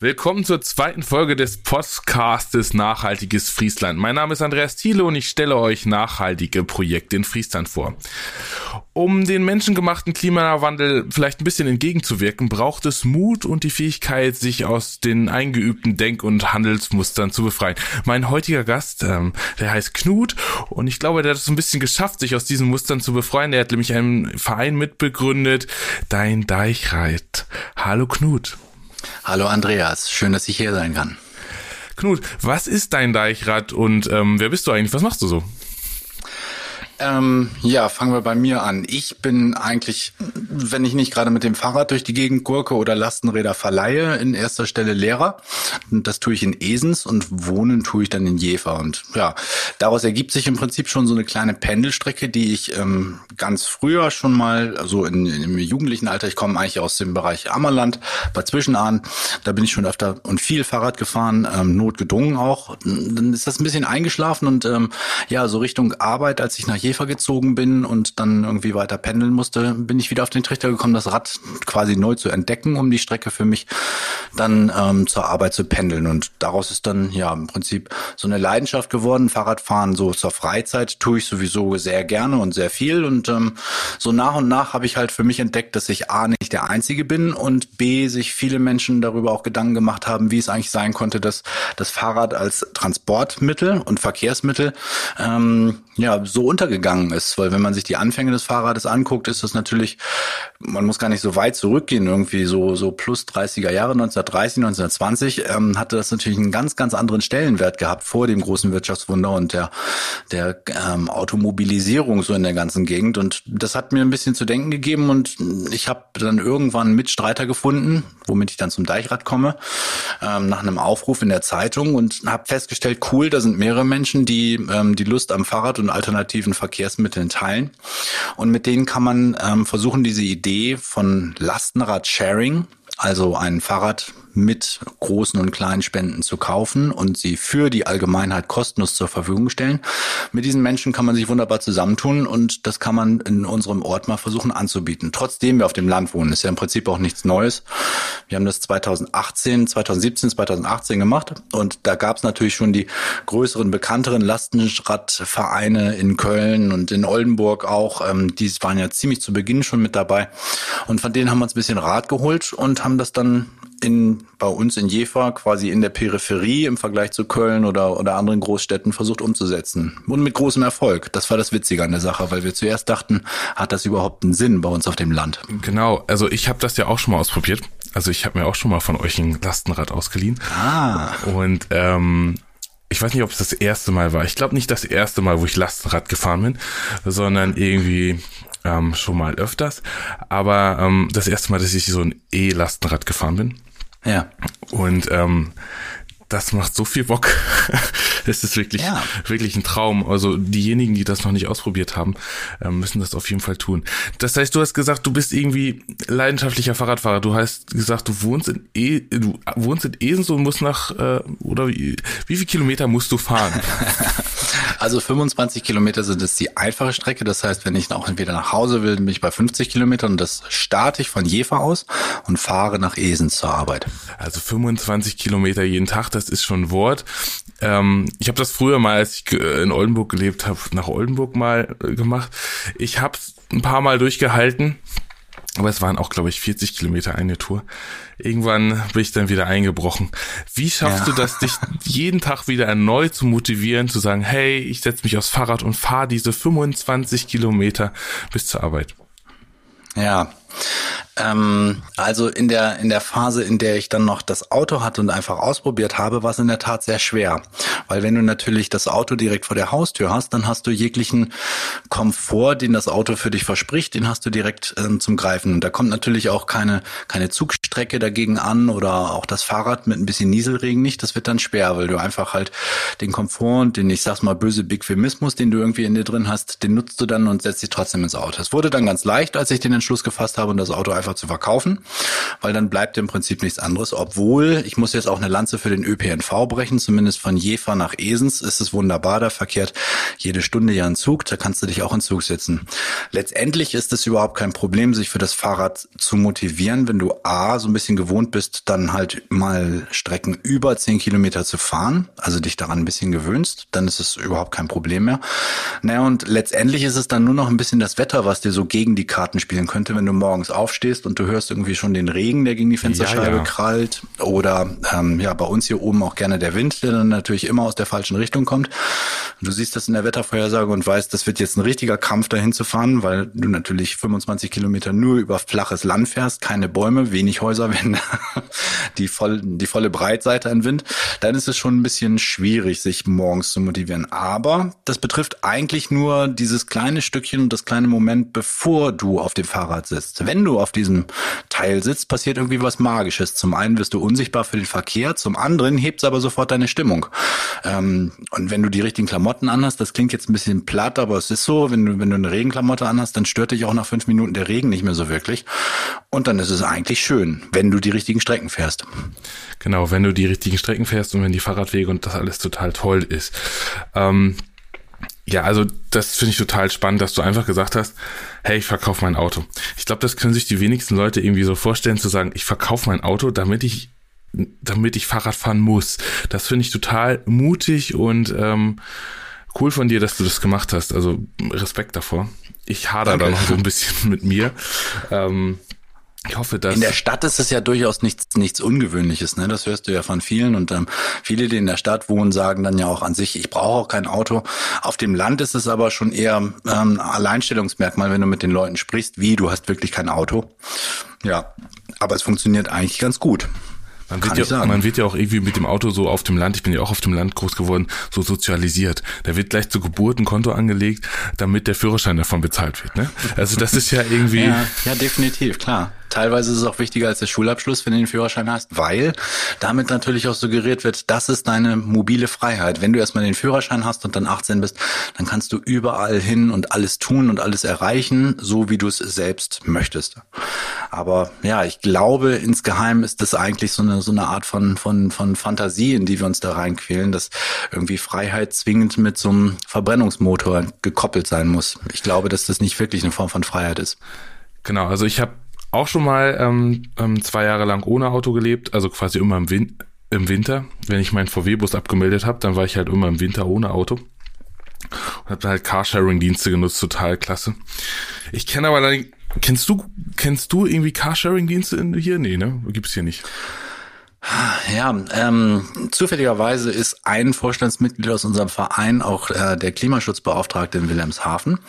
Willkommen zur zweiten Folge des Podcastes Nachhaltiges Friesland. Mein Name ist Andreas Thiele und ich stelle euch nachhaltige Projekte in Friesland vor. Um den menschengemachten Klimawandel vielleicht ein bisschen entgegenzuwirken, braucht es Mut und die Fähigkeit, sich aus den eingeübten Denk- und Handelsmustern zu befreien. Mein heutiger Gast, ähm, der heißt Knut und ich glaube, der hat es ein bisschen geschafft, sich aus diesen Mustern zu befreien. Der hat nämlich einen Verein mitbegründet, Dein Deichreit. Hallo Knut. Hallo Andreas, schön, dass ich hier sein kann. Knut, was ist dein Deichrad und ähm, wer bist du eigentlich? Was machst du so? Ähm, ja, fangen wir bei mir an. Ich bin eigentlich, wenn ich nicht gerade mit dem Fahrrad durch die Gegend gurke oder Lastenräder verleihe, in erster Stelle Lehrer. Und das tue ich in Esens und wohnen tue ich dann in Jever. Und ja, daraus ergibt sich im Prinzip schon so eine kleine Pendelstrecke, die ich ähm, ganz früher schon mal, also in, im jugendlichen Alter, ich komme eigentlich aus dem Bereich Ammerland, bei Zwischenahn, da bin ich schon öfter und viel Fahrrad gefahren, ähm, notgedrungen auch. Dann ist das ein bisschen eingeschlafen und ähm, ja, so Richtung Arbeit, als ich nach Jever gezogen bin und dann irgendwie weiter pendeln musste, bin ich wieder auf den Trichter gekommen, das Rad quasi neu zu entdecken, um die Strecke für mich dann ähm, zur Arbeit zu pendeln. Und daraus ist dann ja im Prinzip so eine Leidenschaft geworden. Fahrradfahren so zur Freizeit tue ich sowieso sehr gerne und sehr viel. Und ähm, so nach und nach habe ich halt für mich entdeckt, dass ich A nicht der Einzige bin und B sich viele Menschen darüber auch Gedanken gemacht haben, wie es eigentlich sein konnte, dass das Fahrrad als Transportmittel und Verkehrsmittel ähm, ja so untergegangen ist, weil wenn man sich die Anfänge des Fahrrades anguckt, ist das natürlich, man muss gar nicht so weit zurückgehen, irgendwie so so plus 30er Jahre 1930, 1920 ähm, hatte das natürlich einen ganz ganz anderen Stellenwert gehabt vor dem großen Wirtschaftswunder und der der ähm, Automobilisierung so in der ganzen Gegend. Und das hat mir ein bisschen zu denken gegeben und ich habe dann irgendwann einen Mitstreiter gefunden, womit ich dann zum Deichrad komme, ähm, nach einem Aufruf in der Zeitung und habe festgestellt, cool, da sind mehrere Menschen, die ähm, die Lust am Fahrrad und alternativen Verkehrsmitteln teilen. Und mit denen kann man ähm, versuchen, diese Idee von Lastenrad-Sharing, also ein Fahrrad mit großen und kleinen Spenden zu kaufen und sie für die Allgemeinheit kostenlos zur Verfügung stellen. Mit diesen Menschen kann man sich wunderbar zusammentun und das kann man in unserem Ort mal versuchen anzubieten. Trotzdem wir auf dem Land wohnen, ist ja im Prinzip auch nichts Neues. Wir haben das 2018, 2017, 2018 gemacht und da gab es natürlich schon die größeren, bekannteren Lastenradvereine in Köln und in Oldenburg auch. Ähm, die waren ja ziemlich zu Beginn schon mit dabei und von denen haben wir uns ein bisschen Rat geholt und haben das dann in, bei uns in Jever quasi in der Peripherie im Vergleich zu Köln oder, oder anderen Großstädten versucht umzusetzen. Und mit großem Erfolg. Das war das Witzige an der Sache, weil wir zuerst dachten, hat das überhaupt einen Sinn bei uns auf dem Land? Genau, also ich habe das ja auch schon mal ausprobiert. Also ich habe mir auch schon mal von euch ein Lastenrad ausgeliehen. Ah. Und ähm, ich weiß nicht, ob es das erste Mal war. Ich glaube nicht das erste Mal, wo ich Lastenrad gefahren bin, sondern irgendwie ähm, schon mal öfters. Aber ähm, das erste Mal, dass ich so ein E-Lastenrad gefahren bin. Ja. Und ähm, das macht so viel Bock. Es ist wirklich, ja. wirklich ein Traum. Also diejenigen, die das noch nicht ausprobiert haben, ähm, müssen das auf jeden Fall tun. Das heißt, du hast gesagt, du bist irgendwie leidenschaftlicher Fahrradfahrer. Du hast gesagt, du wohnst in e du wohnst in Esens und musst nach äh, oder wie, wie viel Kilometer musst du fahren? Also 25 Kilometer sind es die einfache Strecke. Das heißt, wenn ich auch entweder nach Hause will, bin ich bei 50 Kilometern und das starte ich von Jever aus und fahre nach Esens zur Arbeit. Also 25 Kilometer jeden Tag, das ist schon ein Wort. Ähm, ich habe das früher mal, als ich in Oldenburg gelebt habe, nach Oldenburg mal äh, gemacht. Ich habe ein paar Mal durchgehalten. Aber es waren auch, glaube ich, 40 Kilometer eine Tour. Irgendwann bin ich dann wieder eingebrochen. Wie schaffst ja. du das, dich jeden Tag wieder erneut zu motivieren, zu sagen, hey, ich setze mich aufs Fahrrad und fahre diese 25 Kilometer bis zur Arbeit? Ja, ähm, also in der, in der Phase, in der ich dann noch das Auto hatte und einfach ausprobiert habe, war es in der Tat sehr schwer. Weil wenn du natürlich das Auto direkt vor der Haustür hast, dann hast du jeglichen Komfort, den das Auto für dich verspricht, den hast du direkt ähm, zum Greifen. Und da kommt natürlich auch keine, keine Zugstrecke dagegen an oder auch das Fahrrad mit ein bisschen Nieselregen nicht. Das wird dann schwer, weil du einfach halt den Komfort und den, ich sag's mal, böse Bequimismus, den du irgendwie in dir drin hast, den nutzt du dann und setzt dich trotzdem ins Auto. Es wurde dann ganz leicht, als ich den Entschluss gefasst habe, habe und das Auto einfach zu verkaufen, weil dann bleibt im Prinzip nichts anderes. Obwohl, ich muss jetzt auch eine Lanze für den ÖPNV brechen, zumindest von Jever nach Esens ist es wunderbar, da verkehrt jede Stunde ja ein Zug, da kannst du dich auch in Zug setzen. Letztendlich ist es überhaupt kein Problem, sich für das Fahrrad zu motivieren, wenn du A, so ein bisschen gewohnt bist, dann halt mal Strecken über zehn Kilometer zu fahren, also dich daran ein bisschen gewöhnst, dann ist es überhaupt kein Problem mehr. Naja, und letztendlich ist es dann nur noch ein bisschen das Wetter, was dir so gegen die Karten spielen könnte, wenn du morgens aufstehst und du hörst irgendwie schon den Regen, der gegen die Fensterscheibe ja, ja. krallt oder ähm, ja, bei uns hier oben auch gerne der Wind, der dann natürlich immer aus der falschen Richtung kommt. Du siehst das in der Wettervorhersage und weißt, das wird jetzt ein richtiger Kampf dahin zu fahren, weil du natürlich 25 Kilometer nur über flaches Land fährst, keine Bäume, wenig Häuser, wenn die, voll, die volle Breitseite ein Wind, dann ist es schon ein bisschen schwierig, sich morgens zu motivieren. Aber das betrifft eigentlich nur dieses kleine Stückchen und das kleine Moment, bevor du auf dem Fahrrad sitzt. Wenn du auf diesem Teil sitzt, passiert irgendwie was Magisches. Zum einen wirst du unsichtbar für den Verkehr, zum anderen hebt es aber sofort deine Stimmung. Ähm, und wenn du die richtigen Klamotten anhast, das klingt jetzt ein bisschen platt, aber es ist so, wenn du, wenn du eine Regenklamotte anhast, dann stört dich auch nach fünf Minuten der Regen nicht mehr so wirklich. Und dann ist es eigentlich schön, wenn du die richtigen Strecken fährst. Genau, wenn du die richtigen Strecken fährst und wenn die Fahrradwege und das alles total toll ist. Ähm, ja, also das finde ich total spannend, dass du einfach gesagt hast, hey, ich verkaufe mein Auto. Ich glaube, das können sich die wenigsten Leute irgendwie so vorstellen, zu sagen, ich verkaufe mein Auto, damit ich damit ich Fahrrad fahren muss. Das finde ich total mutig und ähm, cool von dir, dass du das gemacht hast. Also Respekt davor. Ich hader da noch so ein bisschen mit mir. Ähm, ich hoffe, dass. In der Stadt ist es ja durchaus nichts, nichts Ungewöhnliches, ne? Das hörst du ja von vielen. Und ähm, viele, die in der Stadt wohnen, sagen dann ja auch an sich, ich brauche auch kein Auto. Auf dem Land ist es aber schon eher ähm, Alleinstellungsmerkmal, wenn du mit den Leuten sprichst, wie du hast wirklich kein Auto. Ja, aber es funktioniert eigentlich ganz gut. Man wird, ja, man wird ja auch irgendwie mit dem Auto so auf dem Land, ich bin ja auch auf dem Land groß geworden, so sozialisiert. Da wird gleich zur Geburt ein Konto angelegt, damit der Führerschein davon bezahlt wird. Ne? Also das ist ja irgendwie. ja, ja, definitiv, klar. Teilweise ist es auch wichtiger als der Schulabschluss, wenn du den Führerschein hast, weil damit natürlich auch suggeriert wird, das ist deine mobile Freiheit. Wenn du erstmal den Führerschein hast und dann 18 bist, dann kannst du überall hin und alles tun und alles erreichen, so wie du es selbst möchtest. Aber ja, ich glaube, insgeheim ist das eigentlich so eine, so eine Art von, von, von Fantasie, in die wir uns da reinquälen, dass irgendwie Freiheit zwingend mit so einem Verbrennungsmotor gekoppelt sein muss. Ich glaube, dass das nicht wirklich eine Form von Freiheit ist. Genau, also ich habe auch schon mal ähm, ähm, zwei Jahre lang ohne Auto gelebt, also quasi immer im, Win im Winter. Wenn ich meinen VW-Bus abgemeldet habe, dann war ich halt immer im Winter ohne Auto. Und habe halt Carsharing-Dienste genutzt, total klasse. Ich kenne aber leider, kennst du, kennst du irgendwie Carsharing-Dienste hier? Nee, ne? Gibt's hier nicht. Ja, ähm, zufälligerweise ist ein Vorstandsmitglied aus unserem Verein auch äh, der Klimaschutzbeauftragte in Wilhelmshaven.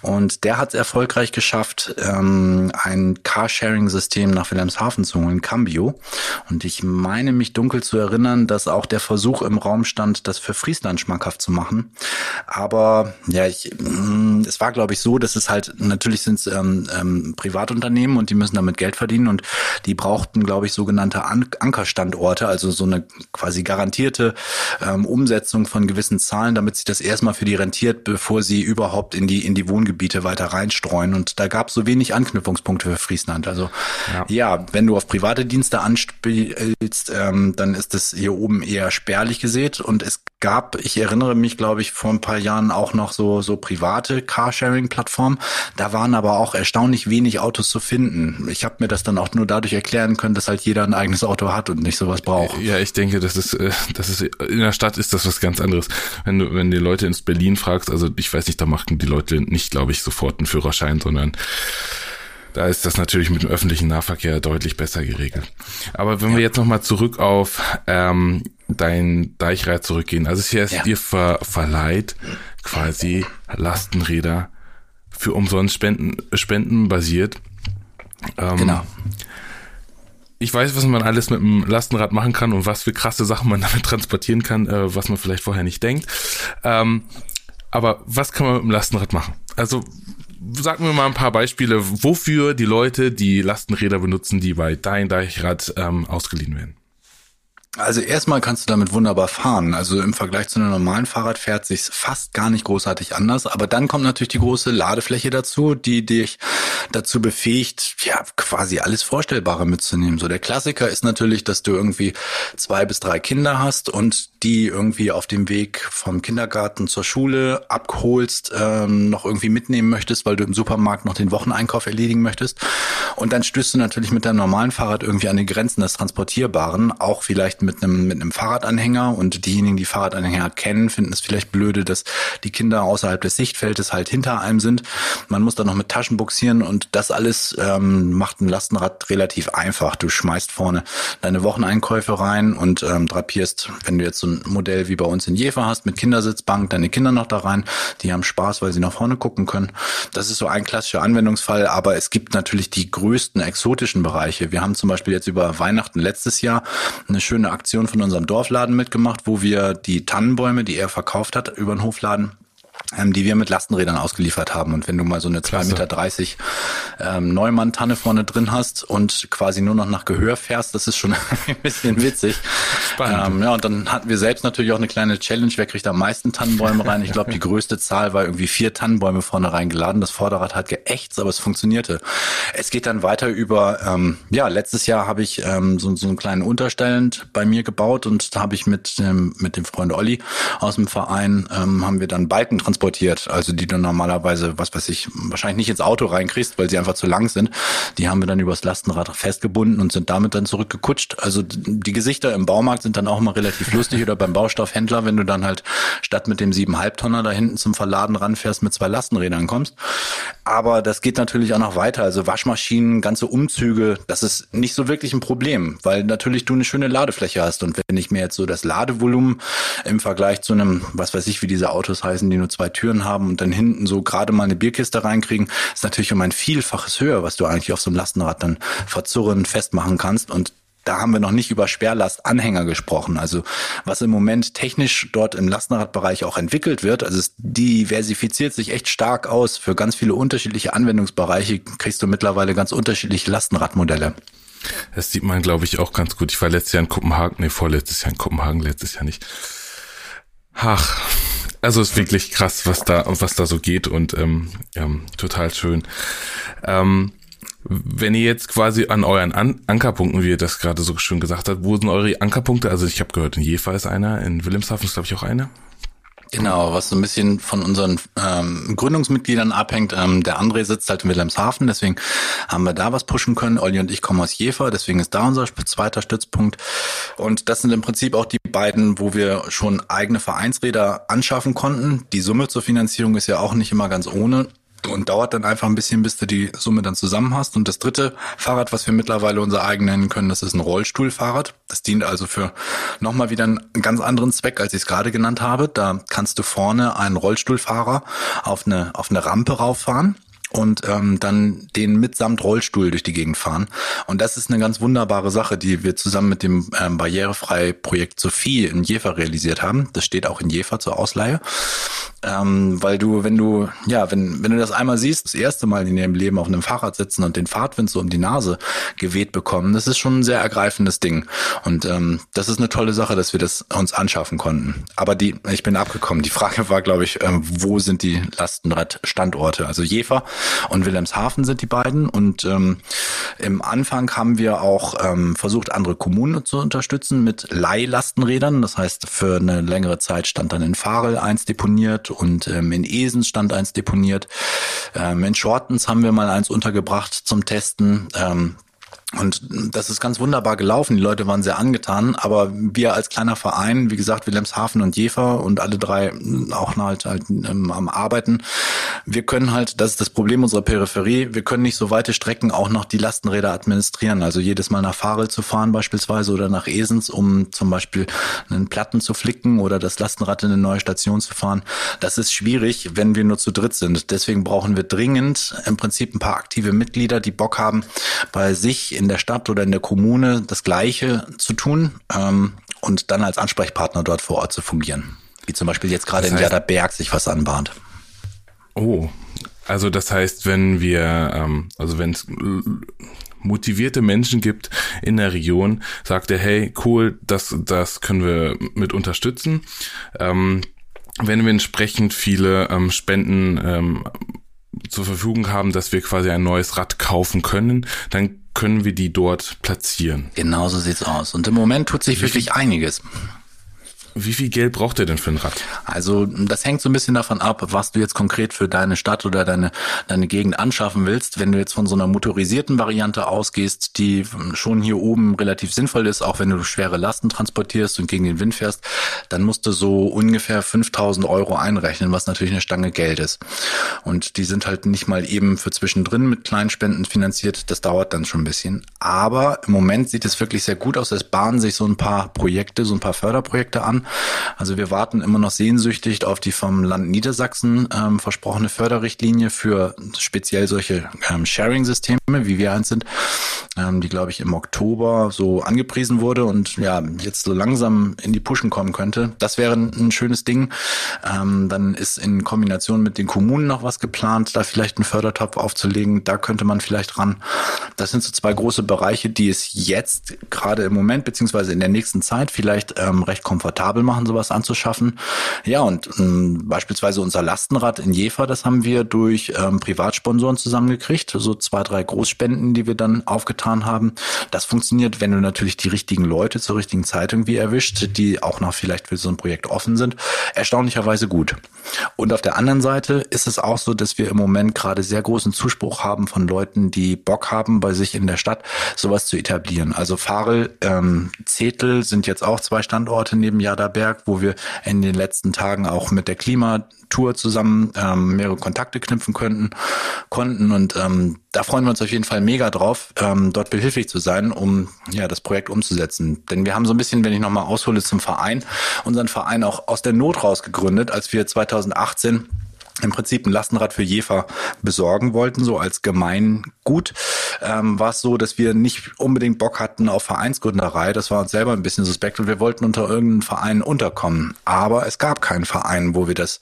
Und der hat es erfolgreich geschafft, ähm, ein Carsharing-System nach Wilhelmshaven zu holen, Cambio. Und ich meine mich dunkel zu erinnern, dass auch der Versuch im Raum stand, das für Friesland schmackhaft zu machen. Aber ja, ich, mh, mm, es war, glaube ich, so, dass es halt, natürlich sind es ähm, ähm, Privatunternehmen und die müssen damit Geld verdienen und die brauchten, glaube ich, sogenannte An Anker Standorte, also so eine quasi garantierte ähm, Umsetzung von gewissen Zahlen, damit sich das erstmal für die rentiert, bevor sie überhaupt in die in die Wohngebiete weiter reinstreuen. Und da gab es so wenig Anknüpfungspunkte für Friesland. Also ja, ja wenn du auf private Dienste anspielst, ähm, dann ist das hier oben eher spärlich gesät. Und es gab, ich erinnere mich, glaube ich, vor ein paar Jahren auch noch so so private Carsharing-Plattformen. Da waren aber auch erstaunlich wenig Autos zu finden. Ich habe mir das dann auch nur dadurch erklären können, dass halt jeder ein eigenes Auto hat und nicht sowas braucht. Ja, ich denke, das ist, äh, das ist in der Stadt ist das was ganz anderes. Wenn du, wenn die Leute ins Berlin fragst, also ich weiß nicht, da machen die Leute nicht, glaube ich, sofort einen Führerschein, sondern da ist das natürlich mit dem öffentlichen Nahverkehr deutlich besser geregelt. Aber wenn ja. wir jetzt nochmal zurück auf ähm, dein Deichrad zurückgehen, also es ist ja. dir ver, verleiht quasi Lastenräder für umsonst Spenden, Spenden basiert. Ähm, genau ich weiß, was man alles mit dem Lastenrad machen kann und was für krasse Sachen man damit transportieren kann, äh, was man vielleicht vorher nicht denkt. Ähm, aber was kann man mit dem Lastenrad machen? Also sag mir mal ein paar Beispiele, wofür die Leute die Lastenräder benutzen, die bei Dein Deichrad ähm, ausgeliehen werden. Also erstmal kannst du damit wunderbar fahren. Also im Vergleich zu einem normalen Fahrrad fährt sich fast gar nicht großartig anders. Aber dann kommt natürlich die große Ladefläche dazu, die dich dazu befähigt, ja, quasi alles Vorstellbare mitzunehmen. So der Klassiker ist natürlich, dass du irgendwie zwei bis drei Kinder hast und die irgendwie auf dem Weg vom Kindergarten zur Schule abholst, ähm, noch irgendwie mitnehmen möchtest, weil du im Supermarkt noch den Wocheneinkauf erledigen möchtest. Und dann stößt du natürlich mit deinem normalen Fahrrad irgendwie an die Grenzen des Transportierbaren, auch vielleicht mit einem, mit einem Fahrradanhänger und diejenigen, die Fahrradanhänger kennen, finden es vielleicht blöde, dass die Kinder außerhalb des Sichtfeldes halt hinter einem sind. Man muss dann noch mit Taschen buxieren und das alles ähm, macht ein Lastenrad relativ einfach. Du schmeißt vorne deine Wocheneinkäufe rein und ähm, drapierst, wenn du jetzt so ein Modell wie bei uns in Jever hast, mit Kindersitzbank, deine Kinder noch da rein, die haben Spaß, weil sie nach vorne gucken können. Das ist so ein klassischer Anwendungsfall, aber es gibt natürlich die größten exotischen Bereiche. Wir haben zum Beispiel jetzt über Weihnachten letztes Jahr eine schöne Aktion von unserem Dorfladen mitgemacht, wo wir die Tannenbäume, die er verkauft hat, über den Hofladen ähm, die wir mit Lastenrädern ausgeliefert haben. Und wenn du mal so eine 2,30 Meter ähm, Neumann-Tanne vorne drin hast und quasi nur noch nach Gehör fährst, das ist schon ein bisschen witzig. Spannend. Ähm, ja, und dann hatten wir selbst natürlich auch eine kleine Challenge, wer kriegt am meisten Tannenbäume rein. Ich glaube, die größte Zahl war irgendwie vier Tannenbäume vorne reingeladen. Das Vorderrad hat geächtzt, aber es funktionierte. Es geht dann weiter über, ähm, ja, letztes Jahr habe ich ähm, so, so einen kleinen Unterstellend bei mir gebaut und da habe ich mit, ähm, mit dem Freund Olli aus dem Verein, ähm, haben wir dann Balken transportiert transportiert, also die du normalerweise, was weiß ich, wahrscheinlich nicht ins Auto reinkriegst, weil sie einfach zu lang sind. Die haben wir dann übers Lastenrad festgebunden und sind damit dann zurückgekutscht. Also die Gesichter im Baumarkt sind dann auch mal relativ lustig oder beim Baustoffhändler, wenn du dann halt statt mit dem siebeneinhalb Tonner da hinten zum Verladen ranfährst, mit zwei Lastenrädern kommst. Aber das geht natürlich auch noch weiter. Also Waschmaschinen, ganze Umzüge, das ist nicht so wirklich ein Problem, weil natürlich du eine schöne Ladefläche hast. Und wenn ich mir jetzt so das Ladevolumen im Vergleich zu einem, was weiß ich, wie diese Autos heißen, die nur zwei Türen haben und dann hinten so gerade mal eine Bierkiste reinkriegen, ist natürlich um ein Vielfaches höher, was du eigentlich auf so einem Lastenrad dann verzurren festmachen kannst. Und da haben wir noch nicht über Sperrlastanhänger gesprochen. Also was im Moment technisch dort im Lastenradbereich auch entwickelt wird, also es diversifiziert sich echt stark aus. Für ganz viele unterschiedliche Anwendungsbereiche kriegst du mittlerweile ganz unterschiedliche Lastenradmodelle. Das sieht man, glaube ich, auch ganz gut. Ich war letztes Jahr in Kopenhagen, nee, vorletztes Jahr in Kopenhagen, letztes Jahr nicht. Ach, also ist wirklich krass, was da, was da so geht und ähm, ähm, total schön. Ähm, wenn ihr jetzt quasi an euren an Ankerpunkten, wie ihr das gerade so schön gesagt habt, wo sind eure Ankerpunkte? Also ich habe gehört, in Jever ist einer, in Wilhelmshaven ist glaube ich auch einer. Genau, was so ein bisschen von unseren ähm, Gründungsmitgliedern abhängt. Ähm, der André sitzt halt in Wilhelmshaven, deswegen haben wir da was pushen können. Olli und ich kommen aus Jever, deswegen ist da unser zweiter Stützpunkt. Und das sind im Prinzip auch die beiden, wo wir schon eigene Vereinsräder anschaffen konnten. Die Summe zur Finanzierung ist ja auch nicht immer ganz ohne und dauert dann einfach ein bisschen, bis du die Summe dann zusammen hast. Und das dritte Fahrrad, was wir mittlerweile unser eigen nennen können, das ist ein Rollstuhlfahrrad. Das dient also für nochmal wieder einen ganz anderen Zweck, als ich es gerade genannt habe. Da kannst du vorne einen Rollstuhlfahrer auf eine, auf eine Rampe rauffahren und ähm, dann den mitsamt Rollstuhl durch die Gegend fahren. Und das ist eine ganz wunderbare Sache, die wir zusammen mit dem ähm, Barrierefrei-Projekt Sophie in Jever realisiert haben. Das steht auch in Jever zur Ausleihe. Ähm, weil du, wenn du, ja, wenn, wenn du das einmal siehst, das erste Mal in deinem Leben auf einem Fahrrad sitzen und den Fahrtwind so um die Nase geweht bekommen, das ist schon ein sehr ergreifendes Ding. Und ähm, das ist eine tolle Sache, dass wir das uns anschaffen konnten. Aber die, ich bin abgekommen. Die Frage war, glaube ich, ähm, wo sind die Lastenradstandorte? Also Jever und Wilhelmshaven sind die beiden. Und ähm, im Anfang haben wir auch ähm, versucht, andere Kommunen zu unterstützen mit Leihlastenrädern. Das heißt, für eine längere Zeit stand dann in Farel eins deponiert und ähm, in Esens stand eins deponiert. Ähm, in Shortens haben wir mal eins untergebracht zum Testen. Ähm, und das ist ganz wunderbar gelaufen. Die Leute waren sehr angetan. Aber wir als kleiner Verein, wie gesagt, Wilhelmshaven und Jever und alle drei auch halt, halt ähm, am Arbeiten, wir können halt, das ist das Problem unserer Peripherie, wir können nicht so weite Strecken auch noch die Lastenräder administrieren. Also jedes Mal nach Farel zu fahren beispielsweise oder nach Esens, um zum Beispiel einen Platten zu flicken oder das Lastenrad in eine neue Station zu fahren. Das ist schwierig, wenn wir nur zu dritt sind. Deswegen brauchen wir dringend im Prinzip ein paar aktive Mitglieder, die Bock haben, bei sich in der Stadt oder in der Kommune das Gleiche zu tun ähm, und dann als Ansprechpartner dort vor Ort zu fungieren. Wie zum Beispiel jetzt gerade das heißt, in Werderberg sich was anbahnt. Oh, also das heißt, wenn wir, ähm, also wenn es motivierte Menschen gibt in der Region, sagt er, hey, cool, das, das können wir mit unterstützen. Ähm, wenn wir entsprechend viele ähm, Spenden ähm, zur Verfügung haben, dass wir quasi ein neues Rad kaufen können, dann können wir die dort platzieren. Genauso sieht's aus. Und im Moment tut sich wirklich einiges. Wie viel Geld braucht ihr denn für ein Rad? Also das hängt so ein bisschen davon ab, was du jetzt konkret für deine Stadt oder deine, deine Gegend anschaffen willst. Wenn du jetzt von so einer motorisierten Variante ausgehst, die schon hier oben relativ sinnvoll ist, auch wenn du schwere Lasten transportierst und gegen den Wind fährst, dann musst du so ungefähr 5000 Euro einrechnen, was natürlich eine Stange Geld ist. Und die sind halt nicht mal eben für zwischendrin mit Kleinspenden finanziert. Das dauert dann schon ein bisschen. Aber im Moment sieht es wirklich sehr gut aus. Es bahnen sich so ein paar Projekte, so ein paar Förderprojekte an. Also wir warten immer noch sehnsüchtig auf die vom Land Niedersachsen ähm, versprochene Förderrichtlinie für speziell solche ähm, Sharing-Systeme, wie wir eins sind, ähm, die glaube ich im Oktober so angepriesen wurde und ja jetzt so langsam in die Puschen kommen könnte. Das wäre ein schönes Ding. Ähm, dann ist in Kombination mit den Kommunen noch was geplant, da vielleicht einen Fördertopf aufzulegen. Da könnte man vielleicht ran. Das sind so zwei große Bereiche, die es jetzt gerade im Moment beziehungsweise in der nächsten Zeit vielleicht ähm, recht komfortabel rentabel machen, sowas anzuschaffen. Ja, und ähm, beispielsweise unser Lastenrad in Jever, das haben wir durch ähm, Privatsponsoren zusammengekriegt, so zwei, drei Großspenden, die wir dann aufgetan haben. Das funktioniert, wenn du natürlich die richtigen Leute zur richtigen Zeit irgendwie erwischt, die auch noch vielleicht für so ein Projekt offen sind, erstaunlicherweise gut. Und auf der anderen Seite ist es auch so, dass wir im Moment gerade sehr großen Zuspruch haben von Leuten, die Bock haben, bei sich in der Stadt sowas zu etablieren. Also Farel, ähm, Zetel sind jetzt auch zwei Standorte neben Jaderberg, wo wir in den letzten Tagen auch mit der Klimatour zusammen ähm, mehrere Kontakte knüpfen könnten, konnten. Und ähm, da freuen wir uns auf jeden Fall mega drauf, ähm, dort behilflich zu sein, um ja das Projekt umzusetzen. Denn wir haben so ein bisschen, wenn ich nochmal aushole zum Verein, unseren Verein auch aus der Not raus gegründet, als wir 2018 im Prinzip ein Lastenrad für Jefer besorgen wollten, so als Gemeingut, ähm, war es so, dass wir nicht unbedingt Bock hatten auf Vereinsgründerei. Das war uns selber ein bisschen suspekt und wir wollten unter irgendeinem Verein unterkommen. Aber es gab keinen Verein, wo wir das,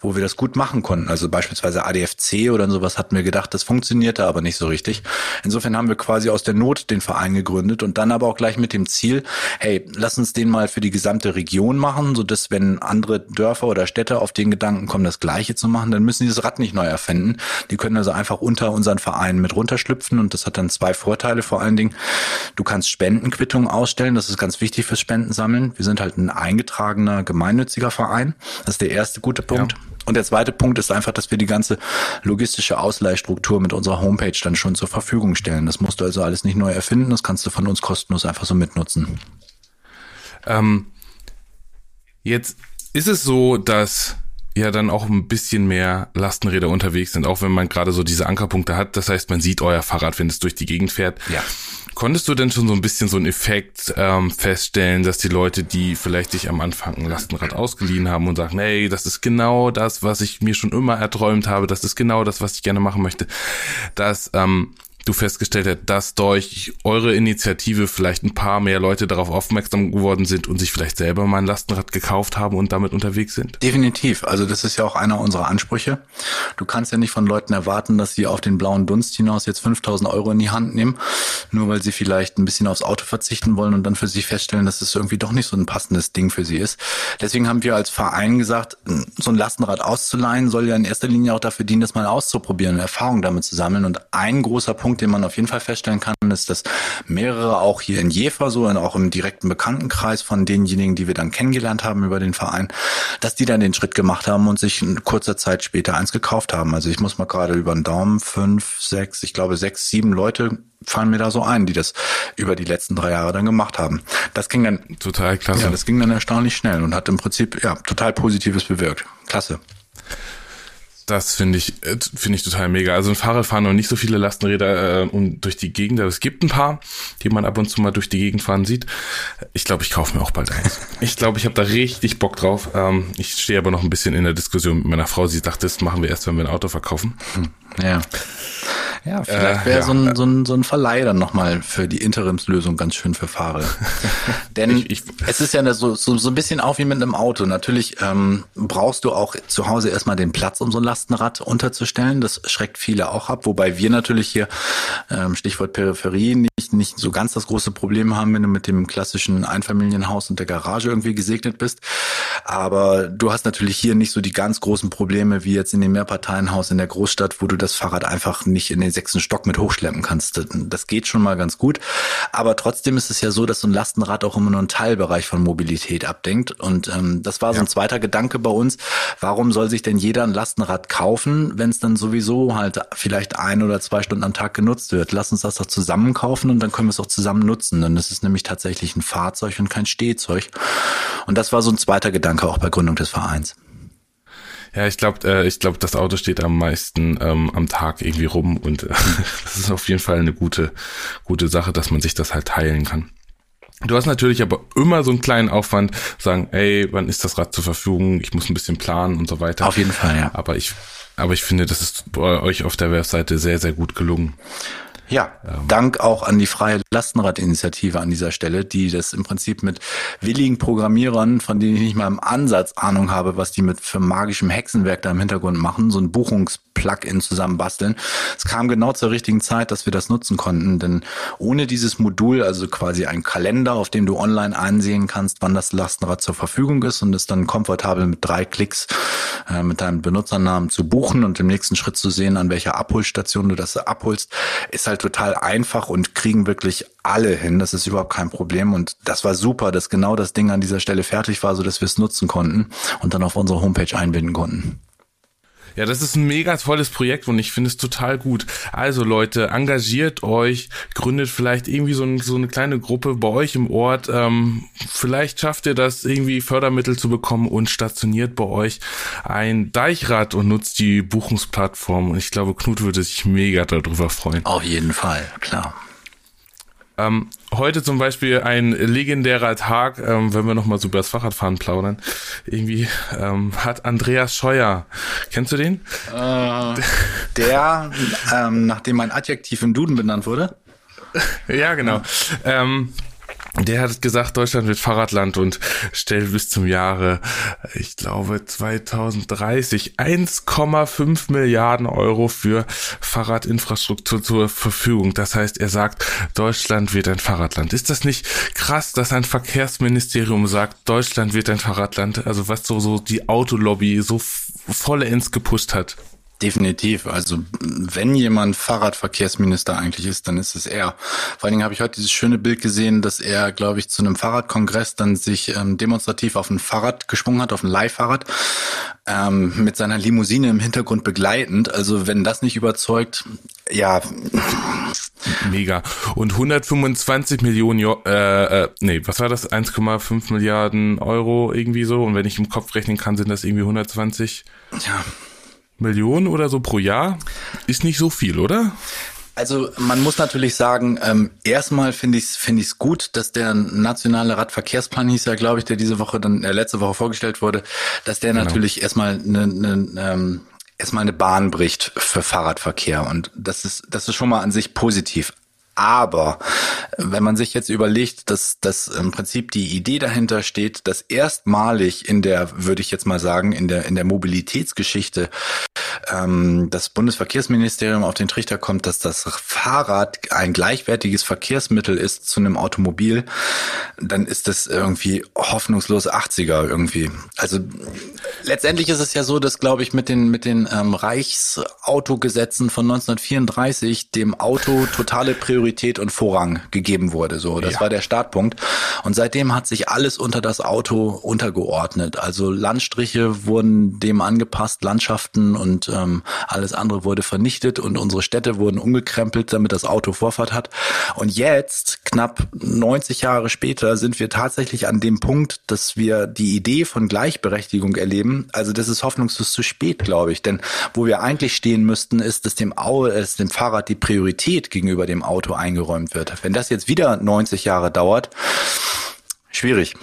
wo wir das gut machen konnten. Also beispielsweise ADFC oder sowas hatten wir gedacht, das funktionierte aber nicht so richtig. Insofern haben wir quasi aus der Not den Verein gegründet und dann aber auch gleich mit dem Ziel, hey, lass uns den mal für die gesamte Region machen, so dass wenn andere Dörfer oder Städte auf den Gedanken kommen, das Gleiche zu machen, machen, dann müssen die das Rad nicht neu erfinden. Die können also einfach unter unseren Verein mit runterschlüpfen und das hat dann zwei Vorteile vor allen Dingen. Du kannst Spendenquittungen ausstellen, das ist ganz wichtig fürs Spendensammeln. Wir sind halt ein eingetragener gemeinnütziger Verein. Das ist der erste gute Punkt. Ja. Und der zweite Punkt ist einfach, dass wir die ganze logistische Ausleihstruktur mit unserer Homepage dann schon zur Verfügung stellen. Das musst du also alles nicht neu erfinden, das kannst du von uns kostenlos einfach so mitnutzen. Ähm, jetzt ist es so, dass ja dann auch ein bisschen mehr Lastenräder unterwegs sind, auch wenn man gerade so diese Ankerpunkte hat. Das heißt, man sieht euer Fahrrad, wenn es durch die Gegend fährt. Ja. Konntest du denn schon so ein bisschen so einen Effekt ähm, feststellen, dass die Leute, die vielleicht sich am Anfang ein Lastenrad ausgeliehen haben und sagen, hey, das ist genau das, was ich mir schon immer erträumt habe, das ist genau das, was ich gerne machen möchte, dass ähm, du festgestellt hast, dass durch eure Initiative vielleicht ein paar mehr Leute darauf aufmerksam geworden sind und sich vielleicht selber mal ein Lastenrad gekauft haben und damit unterwegs sind? Definitiv. Also das ist ja auch einer unserer Ansprüche. Du kannst ja nicht von Leuten erwarten, dass sie auf den blauen Dunst hinaus jetzt 5000 Euro in die Hand nehmen, nur weil sie vielleicht ein bisschen aufs Auto verzichten wollen und dann für sich feststellen, dass es irgendwie doch nicht so ein passendes Ding für sie ist. Deswegen haben wir als Verein gesagt, so ein Lastenrad auszuleihen soll ja in erster Linie auch dafür dienen, das mal auszuprobieren Erfahrung damit zu sammeln. Und ein großer Punkt, Punkt, den man auf jeden Fall feststellen kann, ist, dass mehrere auch hier in Jever, so und auch im direkten Bekanntenkreis von denjenigen, die wir dann kennengelernt haben über den Verein, dass die dann den Schritt gemacht haben und sich in kurzer Zeit später eins gekauft haben. Also ich muss mal gerade über den Daumen fünf, sechs, ich glaube sechs, sieben Leute fallen mir da so ein, die das über die letzten drei Jahre dann gemacht haben. Das ging dann total klasse. Ja, das ging dann erstaunlich schnell und hat im Prinzip ja total Positives bewirkt. Klasse. Das finde ich, äh, finde ich total mega. Also ein Fahrrad fahren noch nicht so viele Lastenräder äh, um durch die Gegend, aber es gibt ein paar, die man ab und zu mal durch die Gegend fahren sieht. Ich glaube, ich kaufe mir auch bald eins. ich glaube, ich habe da richtig Bock drauf. Ähm, ich stehe aber noch ein bisschen in der Diskussion mit meiner Frau. Sie dachte, das machen wir erst, wenn wir ein Auto verkaufen. Hm, ja. Ja, vielleicht wäre äh, ja. so, ein, so, ein, so ein Verleih dann nochmal für die Interimslösung ganz schön für Fahrer. Denn ich, ich, es ist ja so, so, so ein bisschen auch wie mit einem Auto. Natürlich ähm, brauchst du auch zu Hause erstmal den Platz, um so ein Lastenrad unterzustellen. Das schreckt viele auch ab, wobei wir natürlich hier, ähm, Stichwort Peripherie, nicht, nicht so ganz das große Problem haben, wenn du mit dem klassischen Einfamilienhaus und der Garage irgendwie gesegnet bist. Aber du hast natürlich hier nicht so die ganz großen Probleme wie jetzt in dem Mehrparteienhaus in der Großstadt, wo du das Fahrrad einfach nicht in den sechsten Stock mit hochschleppen kannst. Das geht schon mal ganz gut. Aber trotzdem ist es ja so, dass so ein Lastenrad auch immer nur einen Teilbereich von Mobilität abdenkt. Und ähm, das war so ein zweiter Gedanke bei uns. Warum soll sich denn jeder ein Lastenrad kaufen, wenn es dann sowieso halt vielleicht ein oder zwei Stunden am Tag genutzt wird? Lass uns das doch zusammen kaufen und dann können wir es auch zusammen nutzen. Denn es ist nämlich tatsächlich ein Fahrzeug und kein Stehzeug. Und das war so ein zweiter Gedanke auch bei Gründung des Vereins. Ja, ich glaube, äh, ich glaube, das Auto steht am meisten ähm, am Tag irgendwie rum und äh, das ist auf jeden Fall eine gute, gute Sache, dass man sich das halt teilen kann. Du hast natürlich aber immer so einen kleinen Aufwand, sagen, ey, wann ist das Rad zur Verfügung? Ich muss ein bisschen planen und so weiter. Auf jeden Fall, ja. Aber ich, aber ich finde, das ist bei euch auf der Webseite sehr, sehr gut gelungen. Ja, ähm. Dank auch an die Freie Lastenradinitiative an dieser Stelle, die das im Prinzip mit willigen Programmierern, von denen ich nicht mal im Ansatz Ahnung habe, was die mit für magischem Hexenwerk da im Hintergrund machen, so ein Buchungs-Plugin zusammenbasteln. Es kam genau zur richtigen Zeit, dass wir das nutzen konnten, denn ohne dieses Modul, also quasi ein Kalender, auf dem du online einsehen kannst, wann das Lastenrad zur Verfügung ist und es dann komfortabel mit drei Klicks äh, mit deinem Benutzernamen zu buchen und im nächsten Schritt zu sehen, an welcher Abholstation du das abholst, ist halt total einfach und kriegen wirklich alle hin. Das ist überhaupt kein Problem. Und das war super, dass genau das Ding an dieser Stelle fertig war, so dass wir es nutzen konnten und dann auf unsere Homepage einbinden konnten. Ja, das ist ein mega tolles Projekt und ich finde es total gut. Also Leute, engagiert euch, gründet vielleicht irgendwie so, ein, so eine kleine Gruppe bei euch im Ort. Ähm, vielleicht schafft ihr das, irgendwie Fördermittel zu bekommen und stationiert bei euch ein Deichrad und nutzt die Buchungsplattform. Und ich glaube, Knut würde sich mega darüber freuen. Auf jeden Fall, klar. Ähm, heute zum Beispiel ein legendärer Tag, ähm, wenn wir nochmal so über das Fahrradfahren plaudern. Irgendwie ähm, hat Andreas Scheuer, kennst du den? Äh, der, ähm, nachdem ein Adjektiv im Duden benannt wurde? ja, genau. Ähm, der hat gesagt, Deutschland wird Fahrradland und stellt bis zum Jahre, ich glaube 2030, 1,5 Milliarden Euro für Fahrradinfrastruktur zur Verfügung. Das heißt, er sagt, Deutschland wird ein Fahrradland. Ist das nicht krass, dass ein Verkehrsministerium sagt, Deutschland wird ein Fahrradland? Also was so, so die Autolobby so vollends gepusht hat. Definitiv. Also wenn jemand Fahrradverkehrsminister eigentlich ist, dann ist es er. Vor allen Dingen habe ich heute dieses schöne Bild gesehen, dass er, glaube ich, zu einem Fahrradkongress dann sich ähm, demonstrativ auf ein Fahrrad geschwungen hat, auf ein Leihfahrrad, ähm, mit seiner Limousine im Hintergrund begleitend. Also wenn das nicht überzeugt, ja. Mega. Und 125 Millionen, äh, äh, nee, was war das? 1,5 Milliarden Euro irgendwie so. Und wenn ich im Kopf rechnen kann, sind das irgendwie 120. Ja. Millionen oder so pro Jahr ist nicht so viel, oder? Also man muss natürlich sagen, ähm, erstmal finde ich es finde ich's gut, dass der nationale Radverkehrsplan hieß ja, glaube ich, der diese Woche dann äh, letzte Woche vorgestellt wurde, dass der genau. natürlich erstmal eine ne, ähm, erstmal eine Bahn bricht für Fahrradverkehr und das ist das ist schon mal an sich positiv. Aber wenn man sich jetzt überlegt, dass, dass im Prinzip die Idee dahinter steht, dass erstmalig in der, würde ich jetzt mal sagen, in der, in der Mobilitätsgeschichte ähm, das Bundesverkehrsministerium auf den Trichter kommt, dass das Fahrrad ein gleichwertiges Verkehrsmittel ist zu einem Automobil, dann ist das irgendwie hoffnungslos 80er irgendwie. Also letztendlich ist es ja so, dass, glaube ich, mit den, mit den ähm, Reichsautogesetzen von 1934 dem Auto totale Priorität Priorität und Vorrang gegeben wurde. So, das ja. war der Startpunkt. Und seitdem hat sich alles unter das Auto untergeordnet. Also Landstriche wurden dem angepasst, Landschaften und ähm, alles andere wurde vernichtet und unsere Städte wurden umgekrempelt, damit das Auto Vorfahrt hat. Und jetzt, knapp 90 Jahre später, sind wir tatsächlich an dem Punkt, dass wir die Idee von Gleichberechtigung erleben. Also das ist hoffnungslos zu spät, glaube ich. Denn wo wir eigentlich stehen müssten, ist, dass dem, Au äh, dem Fahrrad die Priorität gegenüber dem Auto eingeräumt wird. Wenn das jetzt wieder 90 Jahre dauert, schwierig.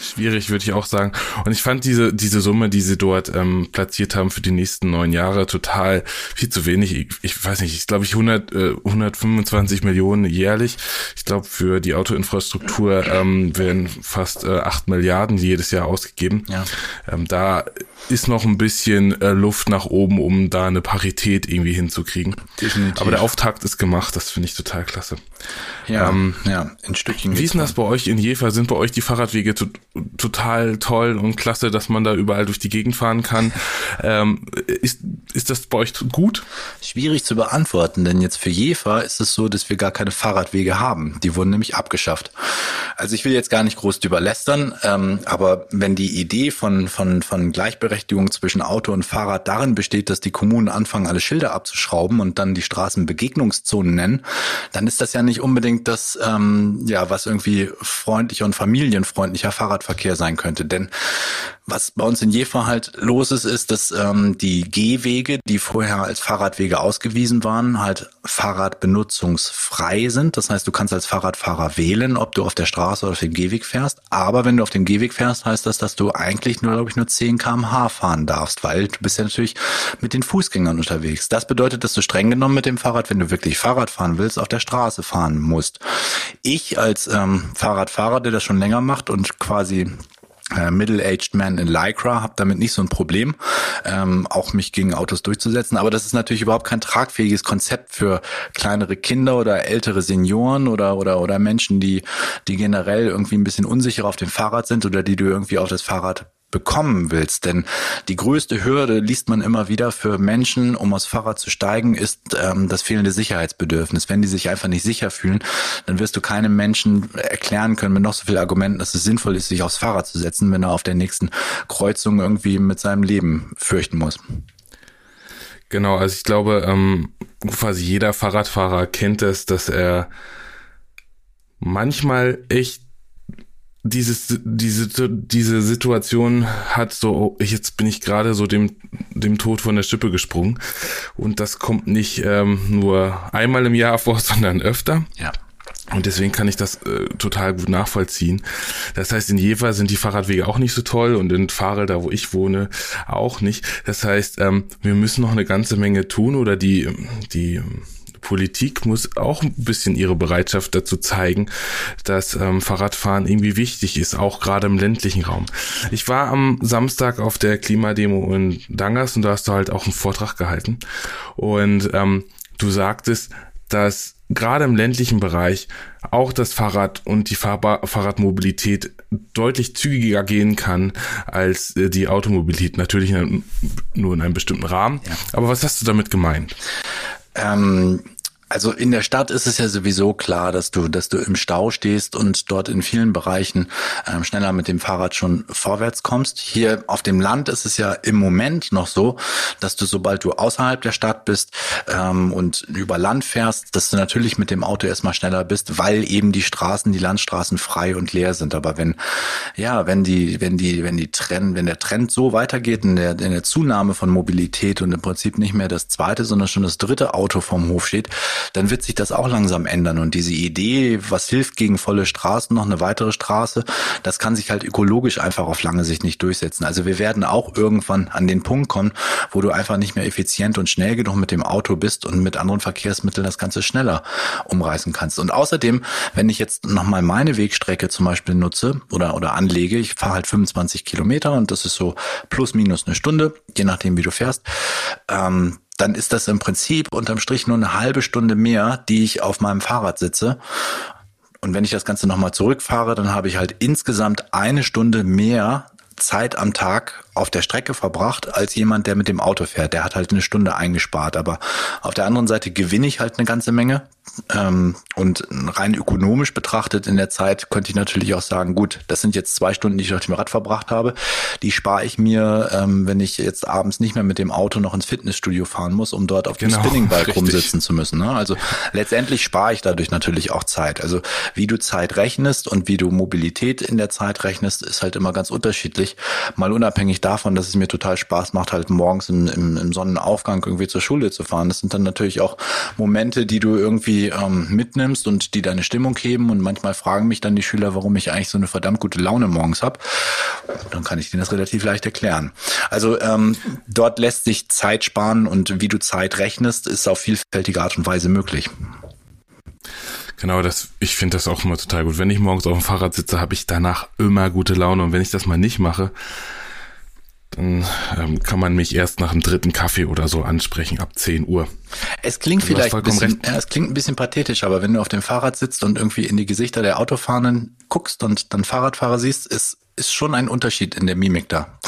Schwierig, würde ich auch sagen. Und ich fand diese, diese Summe, die sie dort ähm, platziert haben für die nächsten neun Jahre, total viel zu wenig. Ich, ich weiß nicht, ich glaube ich 100, äh, 125 Millionen jährlich. Ich glaube, für die Autoinfrastruktur ähm, werden fast äh, 8 Milliarden jedes Jahr ausgegeben. Ja. Ähm, da ist noch ein bisschen äh, Luft nach oben, um da eine Parität irgendwie hinzukriegen. Definitiv. Aber der Auftakt ist gemacht, das finde ich total klasse. Ja, ähm, ja, in Stückchen. Wie ist denn das bei euch in Jever? Sind bei euch die Fahrradwege to total toll und klasse, dass man da überall durch die Gegend fahren kann? ähm, ist, ist das bei euch gut? Schwierig zu beantworten, denn jetzt für Jever ist es so, dass wir gar keine Fahrradwege haben. Die wurden nämlich abgeschafft. Also ich will jetzt gar nicht groß drüber lästern, ähm, aber wenn die Idee von, von, von Gleichberechtigung zwischen Auto und Fahrrad darin besteht, dass die Kommunen anfangen, alle Schilder abzuschrauben und dann die Straßen Begegnungszonen nennen, dann ist das ja nicht unbedingt das, ähm, ja, was irgendwie freundlicher und familienfreundlicher Fahrradverkehr sein könnte. Denn was bei uns in Jever halt los ist, ist, dass ähm, die Gehwege, die vorher als Fahrradwege ausgewiesen waren, halt Fahrradbenutzungsfrei sind. Das heißt, du kannst als Fahrradfahrer wählen, ob du auf der Straße oder auf dem Gehweg fährst. Aber wenn du auf dem Gehweg fährst, heißt das, dass du eigentlich nur, glaube ich, nur 10 kmh fahren darfst, weil du bist ja natürlich mit den Fußgängern unterwegs. Das bedeutet, dass du streng genommen mit dem Fahrrad, wenn du wirklich Fahrrad fahren willst, auf der Straße fahren musst. Ich als ähm, Fahrradfahrer, der das schon länger macht und quasi Middle-aged Man in Lycra, habe damit nicht so ein Problem, ähm, auch mich gegen Autos durchzusetzen. Aber das ist natürlich überhaupt kein tragfähiges Konzept für kleinere Kinder oder ältere Senioren oder oder oder Menschen, die die generell irgendwie ein bisschen unsicher auf dem Fahrrad sind oder die du irgendwie auf das Fahrrad bekommen willst. Denn die größte Hürde, liest man immer wieder, für Menschen, um aufs Fahrrad zu steigen, ist ähm, das fehlende Sicherheitsbedürfnis. Wenn die sich einfach nicht sicher fühlen, dann wirst du keinem Menschen erklären können mit noch so vielen Argumenten, dass es sinnvoll ist, sich aufs Fahrrad zu setzen, wenn er auf der nächsten Kreuzung irgendwie mit seinem Leben fürchten muss. Genau, also ich glaube, ähm, quasi jeder Fahrradfahrer kennt es, dass er manchmal echt dieses, diese, diese Situation hat so, oh, jetzt bin ich gerade so dem, dem Tod von der Schippe gesprungen. Und das kommt nicht ähm, nur einmal im Jahr vor, sondern öfter. Ja. Und deswegen kann ich das äh, total gut nachvollziehen. Das heißt, in Jever sind die Fahrradwege auch nicht so toll und in Fahrrad, da wo ich wohne, auch nicht. Das heißt, ähm, wir müssen noch eine ganze Menge tun oder die, die Politik muss auch ein bisschen ihre Bereitschaft dazu zeigen, dass ähm, Fahrradfahren irgendwie wichtig ist, auch gerade im ländlichen Raum. Ich war am Samstag auf der Klimademo in Dangers und da hast du halt auch einen Vortrag gehalten. Und ähm, du sagtest, dass gerade im ländlichen Bereich auch das Fahrrad und die Fahrbar Fahrradmobilität deutlich zügiger gehen kann als äh, die Automobilität. Natürlich nur in einem bestimmten Rahmen. Ja. Aber was hast du damit gemeint? Ähm, also in der Stadt ist es ja sowieso klar, dass du, dass du im Stau stehst und dort in vielen Bereichen ähm, schneller mit dem Fahrrad schon vorwärts kommst. Hier auf dem Land ist es ja im Moment noch so, dass du, sobald du außerhalb der Stadt bist ähm, und über Land fährst, dass du natürlich mit dem Auto erstmal schneller bist, weil eben die Straßen, die Landstraßen frei und leer sind. Aber wenn, ja, wenn die, wenn die, wenn die Trend, wenn der Trend so weitergeht in der, in der Zunahme von Mobilität und im Prinzip nicht mehr das zweite, sondern schon das dritte Auto vom Hof steht, dann wird sich das auch langsam ändern. Und diese Idee, was hilft gegen volle Straßen, noch eine weitere Straße, das kann sich halt ökologisch einfach auf lange Sicht nicht durchsetzen. Also wir werden auch irgendwann an den Punkt kommen, wo du einfach nicht mehr effizient und schnell genug mit dem Auto bist und mit anderen Verkehrsmitteln das Ganze schneller umreißen kannst. Und außerdem, wenn ich jetzt nochmal meine Wegstrecke zum Beispiel nutze oder, oder anlege, ich fahre halt 25 Kilometer und das ist so plus minus eine Stunde, je nachdem wie du fährst, ähm, dann ist das im Prinzip unterm Strich nur eine halbe Stunde mehr, die ich auf meinem Fahrrad sitze. Und wenn ich das Ganze nochmal zurückfahre, dann habe ich halt insgesamt eine Stunde mehr Zeit am Tag auf der Strecke verbracht als jemand, der mit dem Auto fährt. Der hat halt eine Stunde eingespart. Aber auf der anderen Seite gewinne ich halt eine ganze Menge. Ähm, und rein ökonomisch betrachtet in der Zeit könnte ich natürlich auch sagen, gut, das sind jetzt zwei Stunden, die ich auf dem Rad verbracht habe. Die spare ich mir, ähm, wenn ich jetzt abends nicht mehr mit dem Auto noch ins Fitnessstudio fahren muss, um dort auf dem genau, Spinningbike rumsitzen zu müssen. Ne? Also letztendlich spare ich dadurch natürlich auch Zeit. Also wie du Zeit rechnest und wie du Mobilität in der Zeit rechnest, ist halt immer ganz unterschiedlich. Mal unabhängig davon, dass es mir total Spaß macht, halt morgens im, im, im Sonnenaufgang irgendwie zur Schule zu fahren. Das sind dann natürlich auch Momente, die du irgendwie ähm, mitnimmst und die deine Stimmung heben. Und manchmal fragen mich dann die Schüler, warum ich eigentlich so eine verdammt gute Laune morgens habe. Dann kann ich denen das relativ leicht erklären. Also ähm, dort lässt sich Zeit sparen und wie du Zeit rechnest, ist auf vielfältige Art und Weise möglich. Genau, das, ich finde das auch immer total gut. Wenn ich morgens auf dem Fahrrad sitze, habe ich danach immer gute Laune. Und wenn ich das mal nicht mache, dann ähm, kann man mich erst nach dem dritten Kaffee oder so ansprechen, ab 10 Uhr. Es klingt vielleicht ein bisschen, ja, es klingt ein bisschen pathetisch, aber wenn du auf dem Fahrrad sitzt und irgendwie in die Gesichter der Autofahrenden guckst und dann Fahrradfahrer siehst, ist, ist schon ein Unterschied in der Mimik da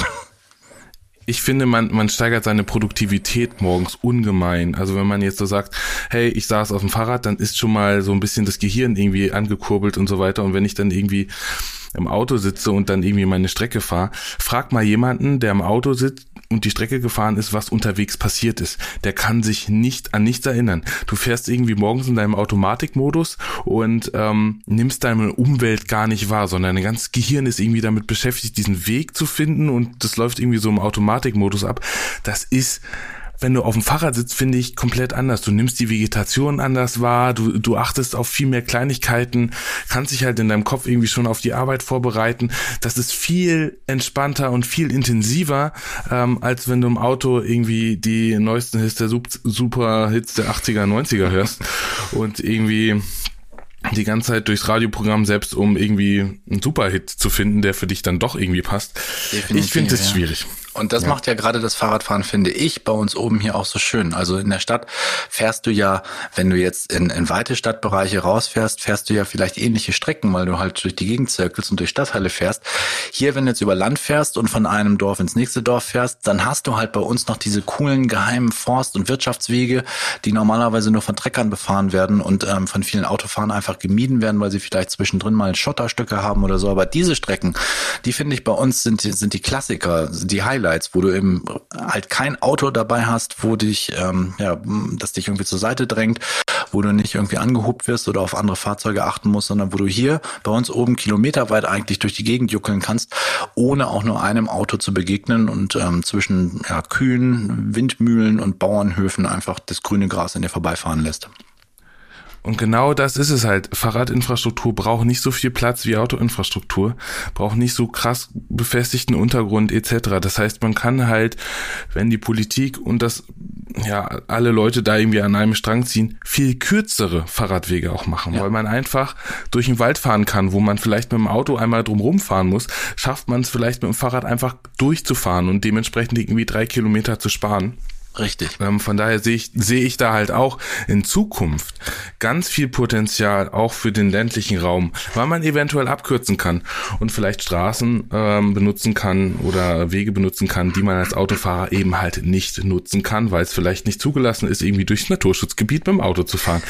ich finde, man, man steigert seine Produktivität morgens ungemein. Also wenn man jetzt so sagt, hey, ich saß auf dem Fahrrad, dann ist schon mal so ein bisschen das Gehirn irgendwie angekurbelt und so weiter. Und wenn ich dann irgendwie im Auto sitze und dann irgendwie meine Strecke fahre, frag mal jemanden, der im Auto sitzt und die Strecke gefahren ist, was unterwegs passiert ist. Der kann sich nicht an nichts erinnern. Du fährst irgendwie morgens in deinem Automatikmodus und ähm, nimmst deine Umwelt gar nicht wahr, sondern dein ganzes Gehirn ist irgendwie damit beschäftigt, diesen Weg zu finden und das läuft irgendwie so im Automatikmodus ab. Das ist wenn du auf dem Fahrrad sitzt, finde ich komplett anders. Du nimmst die Vegetation anders wahr, du, du achtest auf viel mehr Kleinigkeiten, kannst dich halt in deinem Kopf irgendwie schon auf die Arbeit vorbereiten. Das ist viel entspannter und viel intensiver, ähm, als wenn du im Auto irgendwie die neuesten Hits der Super Hits der 80er, 90er hörst und irgendwie die ganze Zeit durchs Radioprogramm selbst, um irgendwie einen Superhit zu finden, der für dich dann doch irgendwie passt. Definitiv, ich finde das ja. schwierig. Und das ja. macht ja gerade das Fahrradfahren, finde ich, bei uns oben hier auch so schön. Also in der Stadt fährst du ja, wenn du jetzt in, in weite Stadtbereiche rausfährst, fährst du ja vielleicht ähnliche Strecken, weil du halt durch die Gegend zirkelst und durch Stadtteile fährst. Hier, wenn du jetzt über Land fährst und von einem Dorf ins nächste Dorf fährst, dann hast du halt bei uns noch diese coolen geheimen Forst- und Wirtschaftswege, die normalerweise nur von Treckern befahren werden und ähm, von vielen Autofahren einfach gemieden werden, weil sie vielleicht zwischendrin mal Schotterstücke haben oder so. Aber diese Strecken, die finde ich bei uns sind, sind die Klassiker, die Highlights. Highlights, wo du eben halt kein Auto dabei hast, wo dich, ähm, ja, das dich irgendwie zur Seite drängt, wo du nicht irgendwie angehobt wirst oder auf andere Fahrzeuge achten musst, sondern wo du hier bei uns oben kilometerweit eigentlich durch die Gegend juckeln kannst, ohne auch nur einem Auto zu begegnen und ähm, zwischen ja, Kühen, Windmühlen und Bauernhöfen einfach das grüne Gras in dir vorbeifahren lässt. Und genau das ist es halt. Fahrradinfrastruktur braucht nicht so viel Platz wie Autoinfrastruktur, braucht nicht so krass befestigten Untergrund etc. Das heißt, man kann halt, wenn die Politik und das ja alle Leute da irgendwie an einem Strang ziehen, viel kürzere Fahrradwege auch machen, ja. weil man einfach durch den Wald fahren kann, wo man vielleicht mit dem Auto einmal drumherum fahren muss, schafft man es vielleicht mit dem Fahrrad einfach durchzufahren und dementsprechend irgendwie drei Kilometer zu sparen. Richtig. Ähm, von daher sehe ich, sehe ich da halt auch in Zukunft ganz viel Potenzial auch für den ländlichen Raum, weil man eventuell abkürzen kann und vielleicht Straßen ähm, benutzen kann oder Wege benutzen kann, die man als Autofahrer eben halt nicht nutzen kann, weil es vielleicht nicht zugelassen ist, irgendwie durchs Naturschutzgebiet mit dem Auto zu fahren.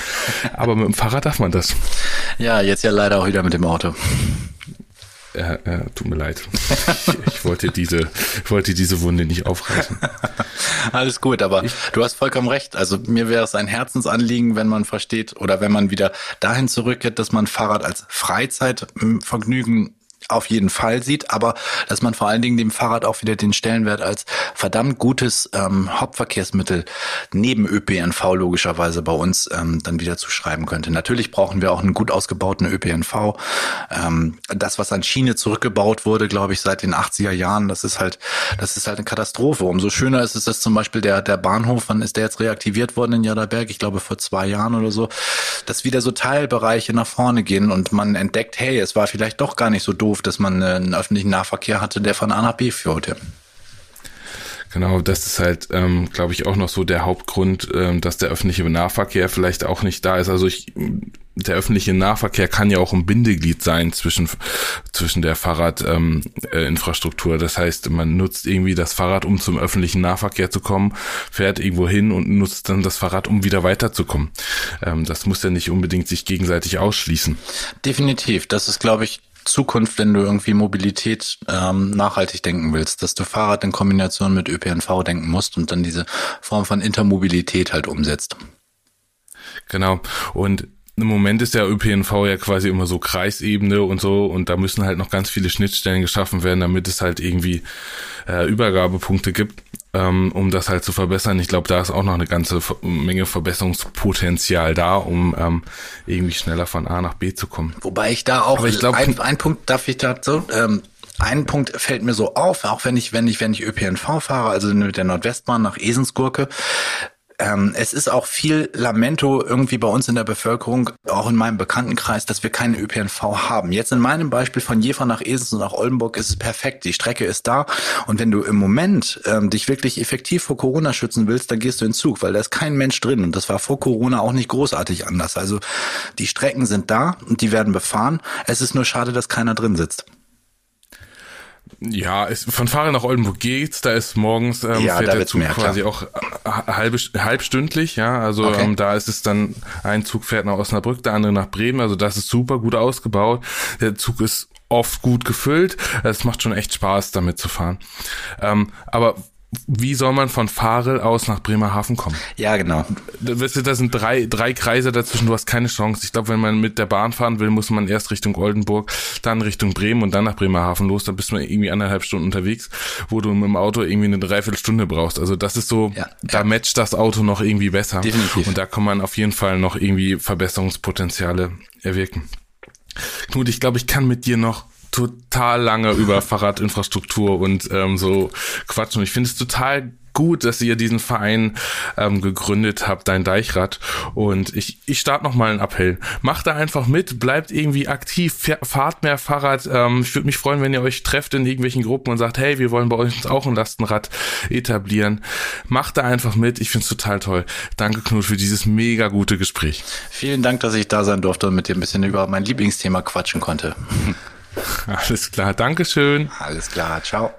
Aber mit dem Fahrrad darf man das. Ja, jetzt ja leider auch wieder mit dem Auto. Ja, ja, tut mir leid. Ich, ich, wollte diese, wollte diese Wunde nicht aufreißen. Alles gut, aber ich, du hast vollkommen recht. Also mir wäre es ein Herzensanliegen, wenn man versteht oder wenn man wieder dahin zurückkehrt, dass man Fahrrad als Freizeitvergnügen auf jeden Fall sieht, aber dass man vor allen Dingen dem Fahrrad auch wieder den Stellenwert als verdammt gutes ähm, Hauptverkehrsmittel neben ÖPNV logischerweise bei uns ähm, dann wieder zuschreiben könnte. Natürlich brauchen wir auch einen gut ausgebauten ÖPNV. Ähm, das, was an Schiene zurückgebaut wurde, glaube ich, seit den 80er Jahren, das ist halt, das ist halt eine Katastrophe. Umso schöner ist es, dass zum Beispiel der, der Bahnhof, wann ist der jetzt reaktiviert worden in Jaderberg? Ich glaube vor zwei Jahren oder so, dass wieder so Teilbereiche nach vorne gehen und man entdeckt, hey, es war vielleicht doch gar nicht so doof, dass man einen öffentlichen Nahverkehr hatte, der von A nach B führte. Genau, das ist halt, ähm, glaube ich, auch noch so der Hauptgrund, ähm, dass der öffentliche Nahverkehr vielleicht auch nicht da ist. Also ich, der öffentliche Nahverkehr kann ja auch ein Bindeglied sein zwischen zwischen der Fahrradinfrastruktur. Ähm, äh, das heißt, man nutzt irgendwie das Fahrrad, um zum öffentlichen Nahverkehr zu kommen, fährt irgendwo hin und nutzt dann das Fahrrad, um wieder weiterzukommen. Ähm, das muss ja nicht unbedingt sich gegenseitig ausschließen. Definitiv. Das ist, glaube ich, Zukunft, wenn du irgendwie Mobilität ähm, nachhaltig denken willst, dass du Fahrrad in Kombination mit ÖPNV denken musst und dann diese Form von Intermobilität halt umsetzt. Genau. Und im Moment ist der ÖPNV ja quasi immer so Kreisebene und so und da müssen halt noch ganz viele Schnittstellen geschaffen werden, damit es halt irgendwie äh, Übergabepunkte gibt, ähm, um das halt zu verbessern. Ich glaube, da ist auch noch eine ganze Menge Verbesserungspotenzial da, um ähm, irgendwie schneller von A nach B zu kommen. Wobei ich da auch, Aber ich glaub, ein, ein Punkt darf ich dazu, ähm, ein Punkt fällt mir so auf, auch wenn ich, wenn ich, wenn ich ÖPNV fahre, also mit der Nordwestbahn nach Esensgurke, ähm, es ist auch viel Lamento irgendwie bei uns in der Bevölkerung, auch in meinem Bekanntenkreis, dass wir keinen ÖPNV haben. Jetzt in meinem Beispiel von Jever nach Esens und nach Oldenburg ist es perfekt. Die Strecke ist da. Und wenn du im Moment ähm, dich wirklich effektiv vor Corona schützen willst, dann gehst du in Zug, weil da ist kein Mensch drin. Und das war vor Corona auch nicht großartig anders. Also die Strecken sind da und die werden befahren. Es ist nur schade, dass keiner drin sitzt. Ja, es, von Fahren nach Oldenburg geht's, da ist morgens ähm, ja, fährt der Zug mehr, quasi auch äh, halbe, halbstündlich, ja, also okay. ähm, da ist es dann, ein Zug fährt nach Osnabrück, der andere nach Bremen, also das ist super gut ausgebaut, der Zug ist oft gut gefüllt, es macht schon echt Spaß, damit zu fahren. Ähm, aber wie soll man von Farel aus nach Bremerhaven kommen? Ja, genau. Weißt du, da sind drei, drei Kreise dazwischen, du hast keine Chance. Ich glaube, wenn man mit der Bahn fahren will, muss man erst Richtung Oldenburg, dann Richtung Bremen und dann nach Bremerhaven los. Da bist du irgendwie anderthalb Stunden unterwegs, wo du mit dem Auto irgendwie eine Dreiviertelstunde brauchst. Also das ist so, ja, da ja. matcht das Auto noch irgendwie besser. Definitiv. Und da kann man auf jeden Fall noch irgendwie Verbesserungspotenziale erwirken. Knut, ich glaube, ich kann mit dir noch total lange über Fahrradinfrastruktur und ähm, so quatschen. Und ich finde es total gut, dass ihr diesen Verein ähm, gegründet habt, dein Deichrad. Und ich, ich starte noch mal einen Appell. Macht da einfach mit, bleibt irgendwie aktiv, fahrt mehr Fahrrad. Ähm, ich würde mich freuen, wenn ihr euch trefft in irgendwelchen Gruppen und sagt, hey, wir wollen bei uns auch ein Lastenrad etablieren. Macht da einfach mit. Ich finde es total toll. Danke, Knut, für dieses mega gute Gespräch. Vielen Dank, dass ich da sein durfte und mit dir ein bisschen über mein Lieblingsthema quatschen konnte. Alles klar, Dankeschön. Alles klar, ciao.